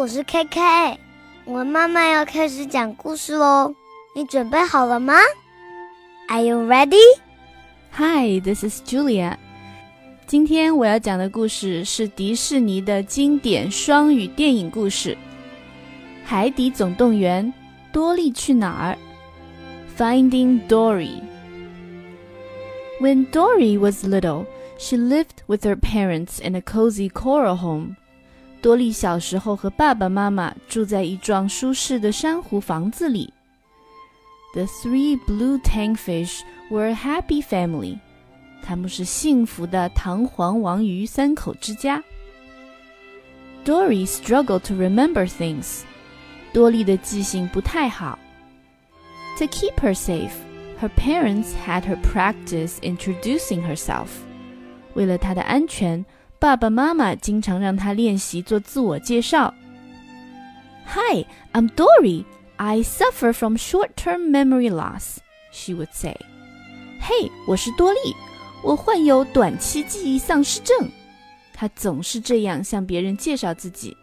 我是 KK，我妈妈要开始讲故事喽，你准备好了吗？Are you ready? Hi, this is Julia. 今天我要讲的故事是迪士尼的经典双语电影故事《海底总动员》。多利去哪儿？Finding Dory. When Dory was little, she lived with her parents in a cozy coral home. 多利小时候和爸爸妈妈住在一幢舒适的珊瑚房子里。The three blue tankfish were a happy family. 他们是幸福的弹簧王鱼三口之家。Dory struggled to remember things. 多莉的记性不太好。To keep her safe, her parents had her practice introducing herself. 为了她的安全， 爸爸妈妈经常让她练习做自我介绍。Hi, I'm Dory. I suffer from short-term memory loss, she would say. 嘿，我是多莉，我患有短期记忆丧失症。她总是这样向别人介绍自己。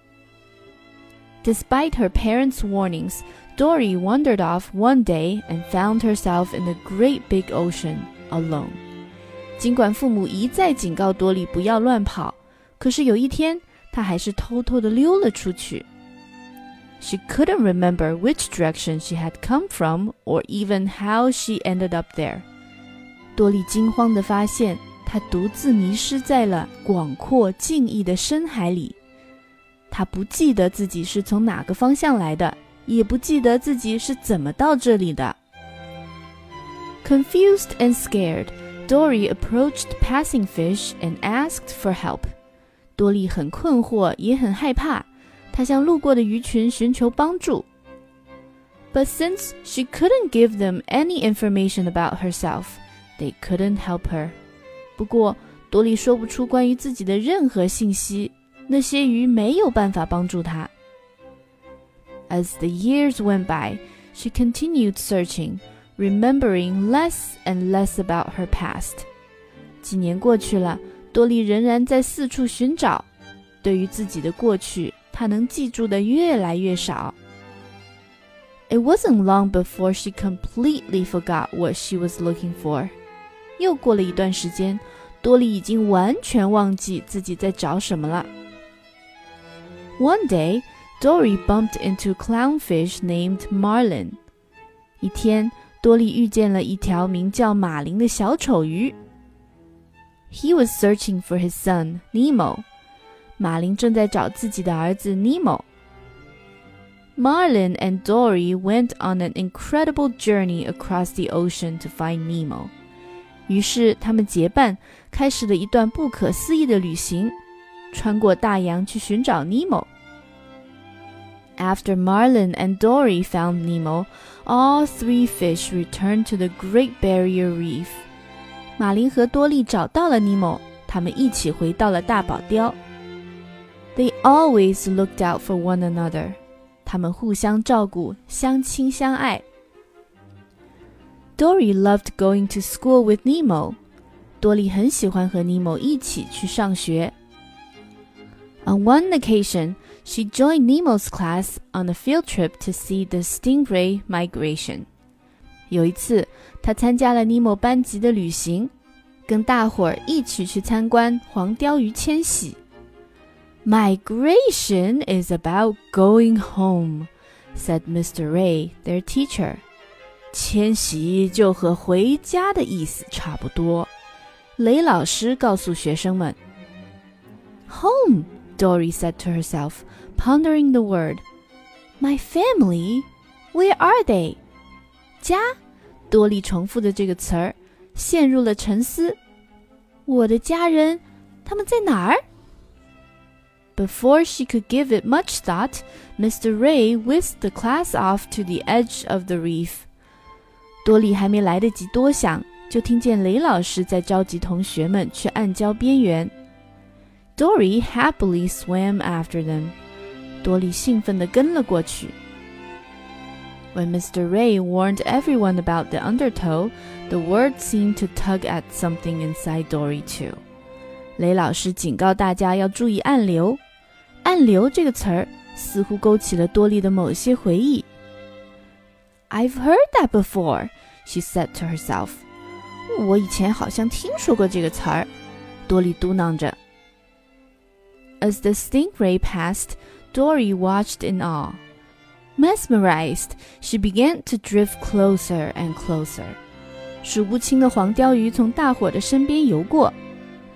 Despite her parents' warnings, Dory wandered off one day and found herself in the great big ocean alone. 尽管父母一再警告多莉不要乱跑， 可是有一天，她还是偷偷地溜了出去。She couldn't remember which direction she had come from or even how she ended up there. 多莉惊慌地发现，她独自迷失在了广阔静谧的深海里。她不记得自己是从哪个方向来的，也不记得自己是怎么到这里的。Confused and scared, Dory approached passing fish and asked for help. 多莉很困惑，也很害怕。她向路过的鱼群寻求帮助。But since she couldn't give them any information about herself, they couldn't help her. 不过，多莉说不出关于自己的任何信息。那些鱼没有办法帮助她。As the years went by, she continued searching, remembering less and less about her past. 几年过去了， 多莉仍然在四处寻找。对于自己的过去，她能记住的越来越少。It wasn't long before she completely forgot what she was looking for. 又过了一段时间，多莉已经完全忘记自己在找什么了。one day, Dory bumped into a clownfish named Marlin. 一天，多莉遇见了一条名叫马林的小丑鱼。He was searching for his son Nemo. 马林正在找自己的儿子 Nemo. Marlin and Dory went on an incredible journey across the ocean to find Nemo. 于是，他们结伴开始了一段不可思议的旅行。穿过大洋去寻找尼莫。After Marlin and Dory found Nemo, all three fish returned to the Great Barrier Reef. 马林和多利找到了尼莫，他们一起回到了大堡礁。They always looked out for one another. 他们互相照顾，相亲相爱。Dory loved going to school with Nemo. 多利很喜欢和尼莫一起去上学。on one occasion, she joined Nemo's class on a field trip to see the stingray migration. 有一次， 她参加了尼莫班级的旅行，跟大伙儿一起去参观黄鲷鱼迁徙。Migration is about going home, said Mr. Ray, their teacher. 迁徙就和回家的意思差不多。雷老师告诉学生们：“Home Dory said to herself, pondering the word. My family? Where are they? 家， 多莉重复的这个词儿，陷入了沉思。我的家人，他们在哪儿？Before she could give it much thought, Mr. Ray whisked the class off to the edge of the reef. 多莉还没来得及多想，就听见雷老师在召集同学们去暗礁边缘。Dory happily swam after them. 多莉兴奋地跟了过去。When Mr. Ray warned everyone about the undertow, the word seemed to tug at something inside Dory too. 雷老师警告大家要注意暗流。暗流这个词儿 似乎勾起了多莉的某些回忆。I've heard that before, she said to herself. 我以前好像听说过这个词儿，多莉嘟囔着。As the stingray passed, Dory watched in awe. Mesmerized, she began to drift closer and closer. 数不清的黄鲷鱼从大伙的身边游过，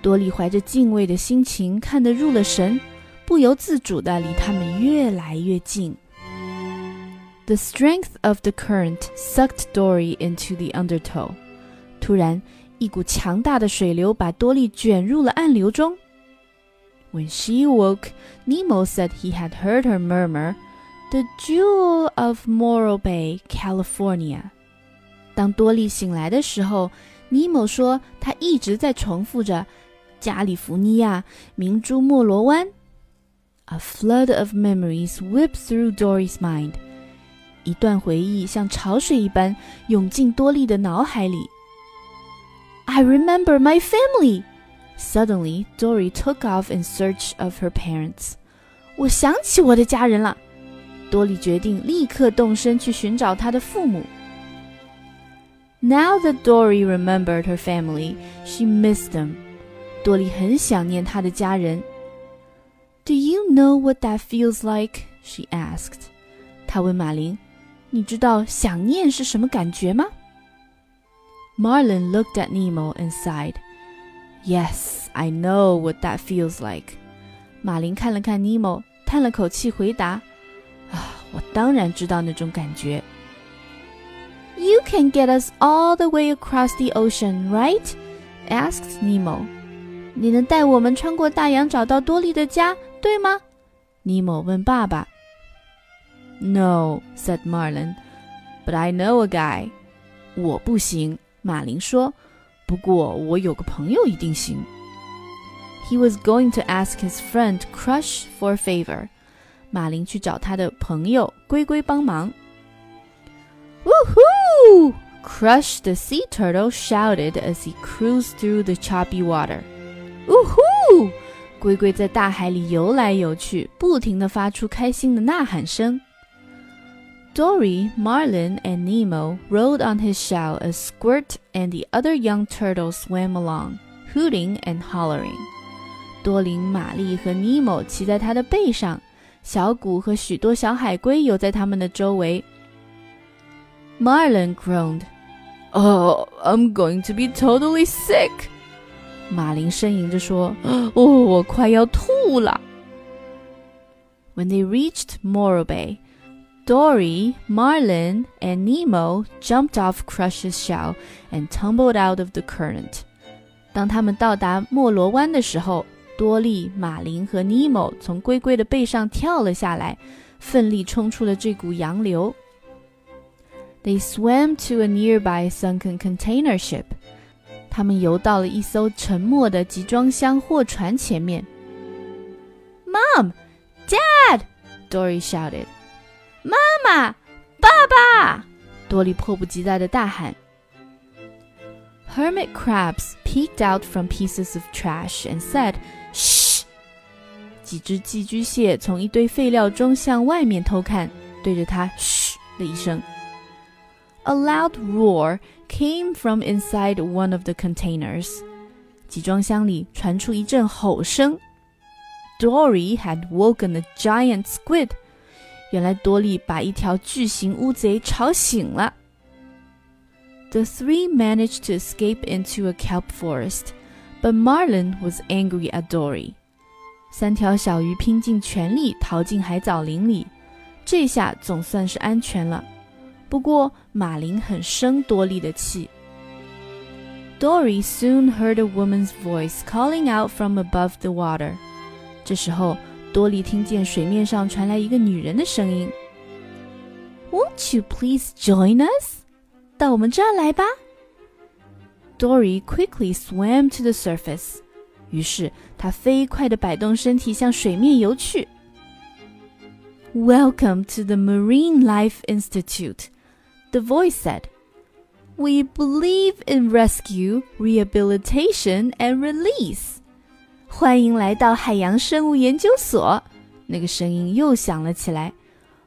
多莉怀着敬畏的心情看得入了神，不由自主地离它们越来越近。The strength of the current sucked Dory into the undertow. 突然，一股强大的水流把多莉卷入了暗流中。When she awoke, Nemo said he had heard her murmur. The Jewel of Morro Bay, California。当多莉醒来的时候，尼莫说他一直在重复着“加利福尼亚明珠莫罗湾”。A flood of memories whipped through Dory's mind。一段回忆像潮水一般涌进多莉的脑海里。I remember my family. Suddenly, Dory took off in search of her parents. 我想起我的家人了。 多莉决定立刻动身去寻找她的父母。Now that Dory remembered her family, she missed them. 多莉很想念她的家人。Do you know what that feels like? She asked. 她问马林：“你知道想念是什么感觉吗？” Marlin looked at Nemo and sighed. Yes, I know what that feels like. 马林看了看尼莫，叹了口气，回答。 啊，我当然知道那种感觉。You can get us all the way across the ocean, right? asked Nemo. 你能带我们穿过大洋找到多利的家，对吗？尼莫问爸爸。No, said Marlin. But I know a guy. 我不行，马林说。不过我有个朋友一定行。He was going to ask his friend Crush for a favor. 马林去找他的朋友龟龟帮忙。Woohoo! Crush the sea turtle shouted as he cruised through the choppy water. Woohoo! 龟龟在大海里游来游去，不停地发出开心的呐喊声。Dory, Marlin, and Nemo rode on his shell as Squirt and the other young turtles swam along, hooting and hollering. 多林、玛丽和尼莫骑在他的背上。 小谷和许多小海龟游在他们的周围。Marlin groaned, "Oh, I'm going to be totally sick." 马林呻吟着说：“哦，我快要吐了。” When they reached Morro Bay, Dory, Marlin, and Nemo jumped off Crush's shell and tumbled out of the current. 当他们到达莫罗湾的时候， 多利、马林和尼莫从龟龟的背上跳了下来，奋力冲出了这股洋流。They swam to a nearby sunken container ship。他们游到了一艘沉没的集装箱货船前面。Mom, Dad! Dory shouted. 妈妈，爸爸！多利迫不及待地大喊。Hermit crabs peeked out from pieces of trash and said. 嘘！几只寄居蟹从一堆废料中向外面偷看，对着他嘘了一声。A loud roar came from inside one of the containers。集装箱里传出一阵吼声。Dory had woken a giant squid。原来多利把一条巨型乌贼吵醒了。The three managed to escape into a kelp forest。But Marlin was angry at Dory。 三条小鱼拼尽全力逃进海藻林里，这下总算是安全了。不过马林很生多利的气。Dory soon heard a woman's voice calling out from above the water。这时候，多利听见水面上传来一个女人的声音：“Won't you please join us？到我们这儿来吧。” Dory quickly swam to the surface. 于是他飞快地摆动身体向水面游去。Welcome to the Marine Life Institute, the voice said. We believe in rescue, rehabilitation, and release. 欢迎来到海洋生物研究所， 那个声音又响了起来。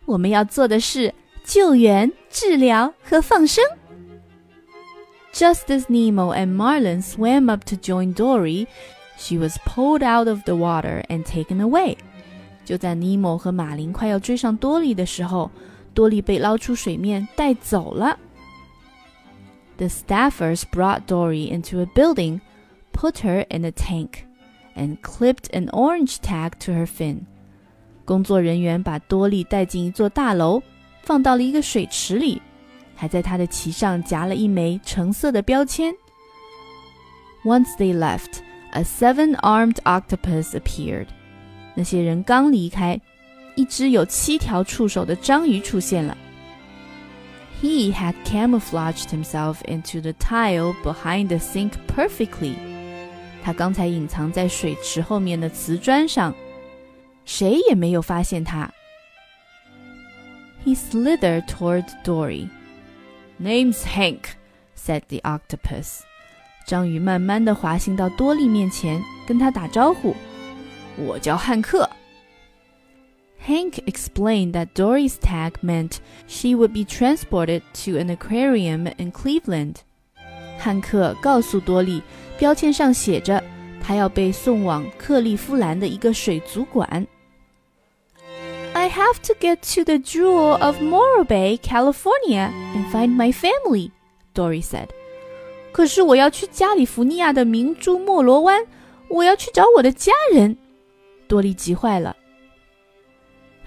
我们要做的是救援、治疗和放生。Just as Nemo and Marlin swam up to join Dory, she was pulled out of the water and taken away. 就在尼莫和马林快要追上多利的时候，多利被捞出水面带走了。The staffers brought Dory into a building, put her in a tank, and clipped an orange tag to her fin. 工作人员把多利带进一座大楼，放到了一个水池里，还在她的鳍上夹了一枚橙色的标签。Once they left, a seven-armed octopus appeared. 那些人刚离开，一只有七条触手的章鱼出现了。He had camouflaged himself into the tile behind the sink perfectly. 他刚才隐藏在水池后面的瓷砖上。谁也没有发现他。He slithered toward Dory. Name's Hank, said the octopus. 章鱼慢慢地滑行到多利面前，跟他打招呼：“我叫汉克。” Hank explained that Dory's tag meant she would be transported to an aquarium in Cleveland. 汉克告诉多利，标签上写着，他要被送往克利夫兰的一个水族馆。I have to get to the Jewel of Morro Bay, California, and find my family, Dory said. 可是我要去加利福尼亚的明珠莫罗湾，我要去找我的家人。多利急坏了。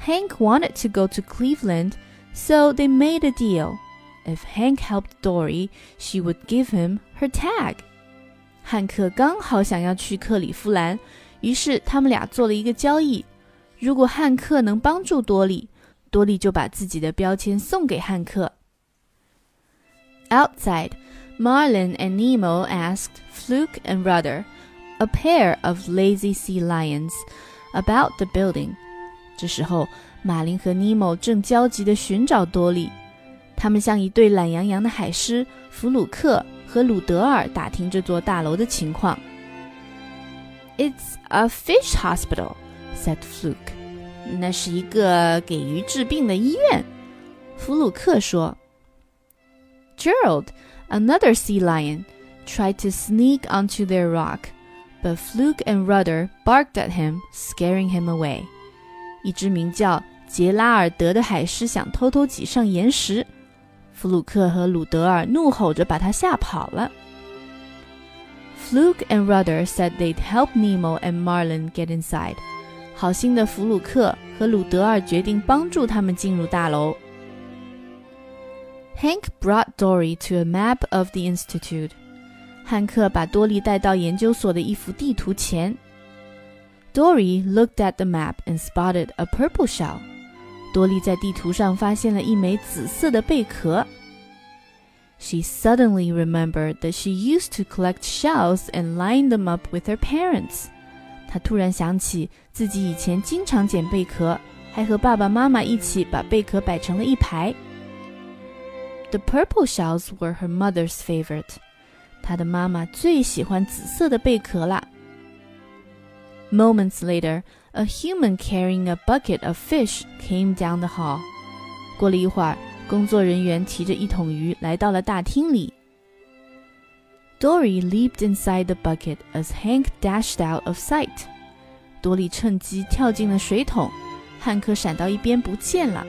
Hank wanted to go to Cleveland, so they made a deal. If Hank helped Dory, she would give him her tag. 汉克刚好想要去克利夫兰，于是他们俩做了一个交易。如果汉克能帮助多利，多利就把自己的标签送给汉克。Outside, Marlin and Nemo asked Fluke and Rudder, a pair of lazy sea lions, about the building. 这时候，马林和尼莫正焦急地寻找多利，他们像一对懒洋洋的海狮弗鲁克和鲁德尔打听这座大楼的情况。It's a fish hospital. said Fluke. 那是一个给鱼治病的医院。弗鲁克说。Gerald, another sea lion, tried to sneak onto their rock, but Fluke and Rudder barked at him, scaring him away. 一只名叫杰拉尔德的海狮想偷偷挤上岩石，弗鲁克和鲁德尔怒吼着把他吓跑了。Fluke and Rudder said they'd help Nemo and Marlin get inside. 好心的弗鲁克和鲁德尔决定帮助他们进入大楼。 Hank brought Dory to a map of the institute。汉克把多利带到研究所的一幅地图前。Dory looked at the map and spotted a purple shell。多利在地图上发现了一枚紫色的贝壳。She suddenly remembered that she used to collect shells and line them up with her parents. 他突然想起自己以前经常捡贝壳，还和爸爸妈妈一起把贝壳摆成了一排。 The purple shells were her mother's favorite。她的妈妈最喜欢紫色的贝壳啦。Moments later, a human carrying a bucket of fish came down the hall。过了一会儿，工作人员提着一桶鱼来到了大厅里。Dory leaped inside the bucket as Hank dashed out of sight. 多利趁机跳进了水桶，汉克闪到一边不见了。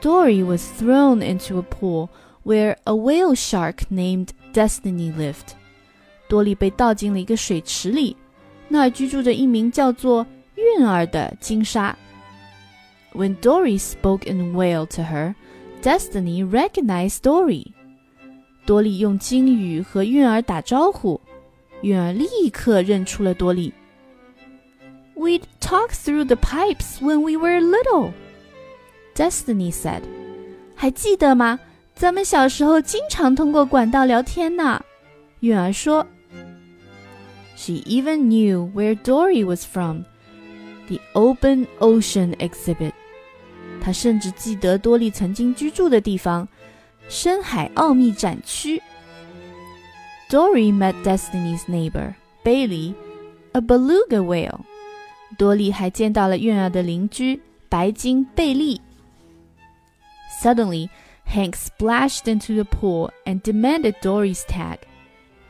Dory was thrown into a pool where a whale shark named Destiny lived. 多利被倒进了一个水池里，那儿居住着一名叫做韵儿的金鲨。When Dory spoke in whale to her, Destiny recognized Dory. 多利用鲸语和韵儿打招呼，韵儿立刻认出了多利。We'd talk through the pipes when we were little, Destiny said. 还记得吗？咱们小时候经常通过管道聊天呢。韵儿说。She even knew where Dory was from, the open ocean exhibit. 她甚至记得多利曾经居住的地方。深海奥秘展区。Dory met Destiny's neighbor, Bailey, a beluga whale. 多莉还见到了院儿的邻居白金贝利。 Suddenly, Hank splashed into the pool and demanded Dory's tag.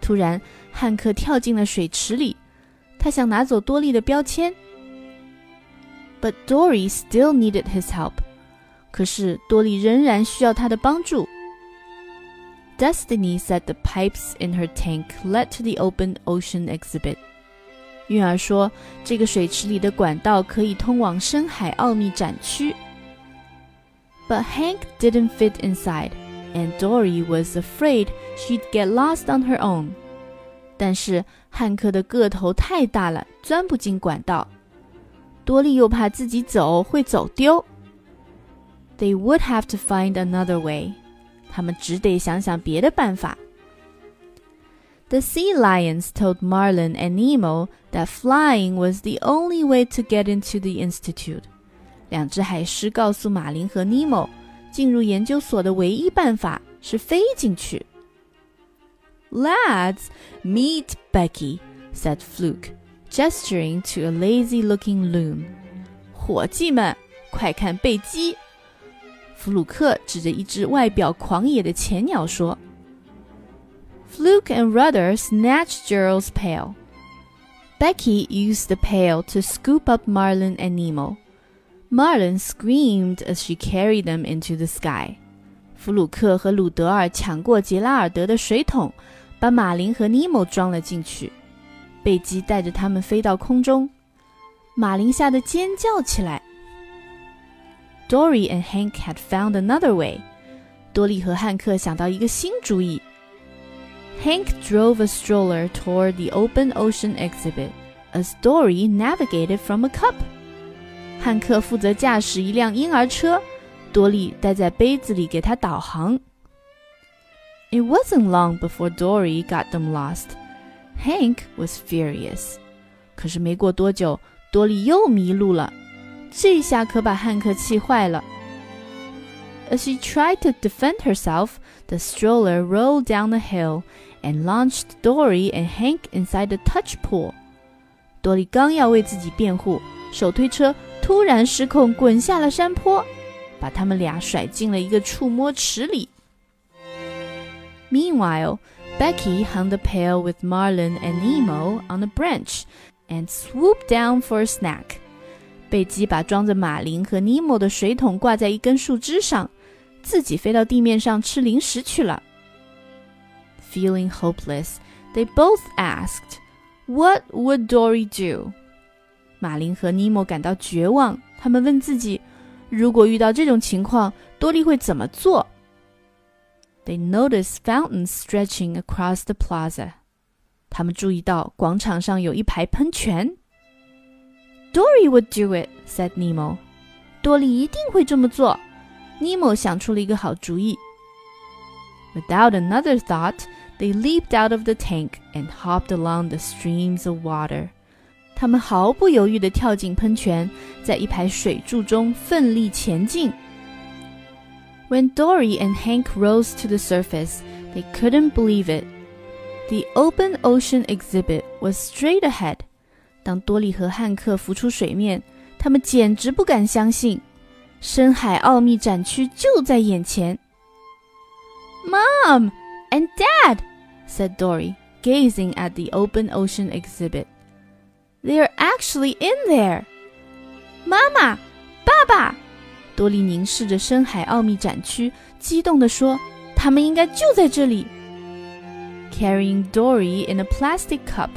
突然，汉克跳进了水池里，他想拿走多莉的标签。But Dory still needed his help. 可是多莉仍然需要他的帮助。Destiny said the pipes in her tank led to the open ocean exhibit. 韵儿说，这个水池里的管道可以通往深海奥秘展区。 But Hank didn't fit inside, and Dory was afraid she'd get lost on her own. 但是汉克的个头太大了，钻不进管道。多莉又怕自己走会走丢。They would have to find another way. 他们只得想想别的办法。The sea lions told Marlin and Nemo that flying was the only way to get into the institute. 两只海狮告诉马林和尼莫，进入研究所的唯一办法是飞进去。Lads, meet Becky," said Fluke, gesturing to a lazy-looking loon. 伙计们，快看贝基！弗鲁克指着一只外表狂野的潜鸟说。Fluke and Rudder snatched Gerald's pail. Becky used the pail to scoop up Marlin and Nemo. Marlin screamed as she carried them into the sky. 弗鲁克和鲁德尔抢过杰拉尔德的水桶，把马林和尼莫装了进去。贝基带着他们飞到空中，马林吓得尖叫起来。” Dory and Hank had found another way. 多利和汉克想到一个新主意。Hank drove a stroller toward the open ocean exhibit as Dory navigated from a cup. 汉克负责驾驶一辆婴儿车，多利待在杯子里给他导航。It wasn't long before Dory got them lost. Hank was furious. 可是没过多久，多利又迷路了。这下可把汉克气坏了。As she tried to defend herself, the stroller rolled down the hill and launched Dory and Hank inside the touch pool. 多莉刚要为自己辩护，手推车 突然失控滚下了山坡，把他们俩甩进了一个触摸池里。Meanwhile, Becky hung the pail with Marlin and Nemo on a branch and swooped down for a snack. 贝基把装着马林和尼莫的水桶挂在一根树枝上，自己飞到地面上吃零食去了。Feeling hopeless, they both asked, "What would Dory do?" 马林和尼莫感到绝望，他们问自己：如果遇到这种情况，多莉会怎么做？They noticed fountains stretching across the plaza. 他们注意到广场上有一排喷泉。Dory would do it," said Nemo. 多利一定会这么做。Nemo 想出了一个好主意。Without another thought, they leaped out of the tank and hopped along the streams of water. 他们毫不犹豫地跳进喷泉，在一排水柱中奋力前进。When Dory and Hank rose to the surface, they couldn't believe it. The open ocean exhibit was straight ahead. 当多利和汉克浮出水面，他们简直不敢相信，深海奥秘展区就在眼前。Mom and Dad said Dory, gazing at the open ocean exhibit. They're actually in there. 妈妈，爸爸！多利凝视着深海奥秘展区，激动地说：“他们应该就在这里。” Carrying Dory in a plastic cup.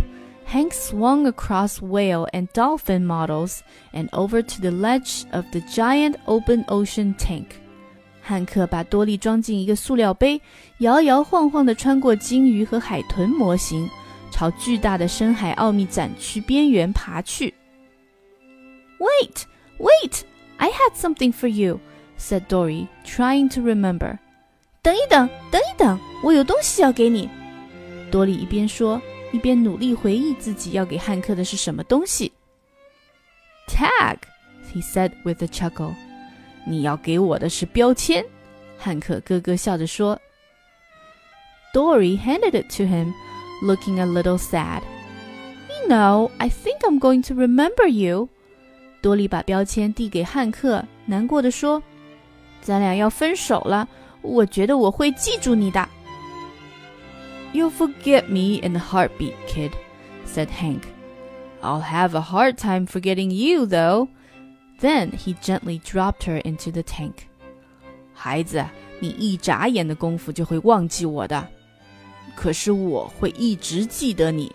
Hank swung across whale and dolphin models and over to the ledge of the giant open ocean tank. 汉克把多利装进一个塑料杯，摇摇晃晃地穿过鲸鱼和海豚模型， 朝巨大的深海奥秘展区边缘爬去。Wait, wait! I had something for you," said Dory, trying to remember. 等一等，等一等，我有东西要给你。多利一边说。一边努力回忆自己要给汉克的是什么东西。Tag, he said with a chuckle. 你要给我的是标签。汉克咯咯笑着说。Dory handed it to him, looking a little sad. know, I think I'm going to remember you。多莉把标签递给汉克，难过的说：“咱俩要分手了，我觉得我会记住你的。” You'll forget me in a heartbeat, kid, said Hank. I'll have a hard time forgetting you, though. Then he gently dropped her into the tank. 孩子，你一眨眼的功夫就会忘记我的， 可是我会一直记得你。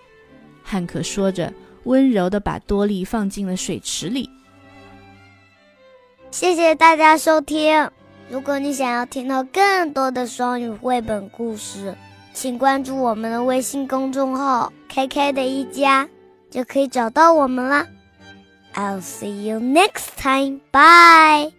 汉克说着，温柔地把多莉放进了水池里。谢谢大家收听。如果你想要听到更多的双语绘本故事，请关注我们的微信公众号 “KK 的一家”，就可以找到我们啦。I'll see you next time. Bye.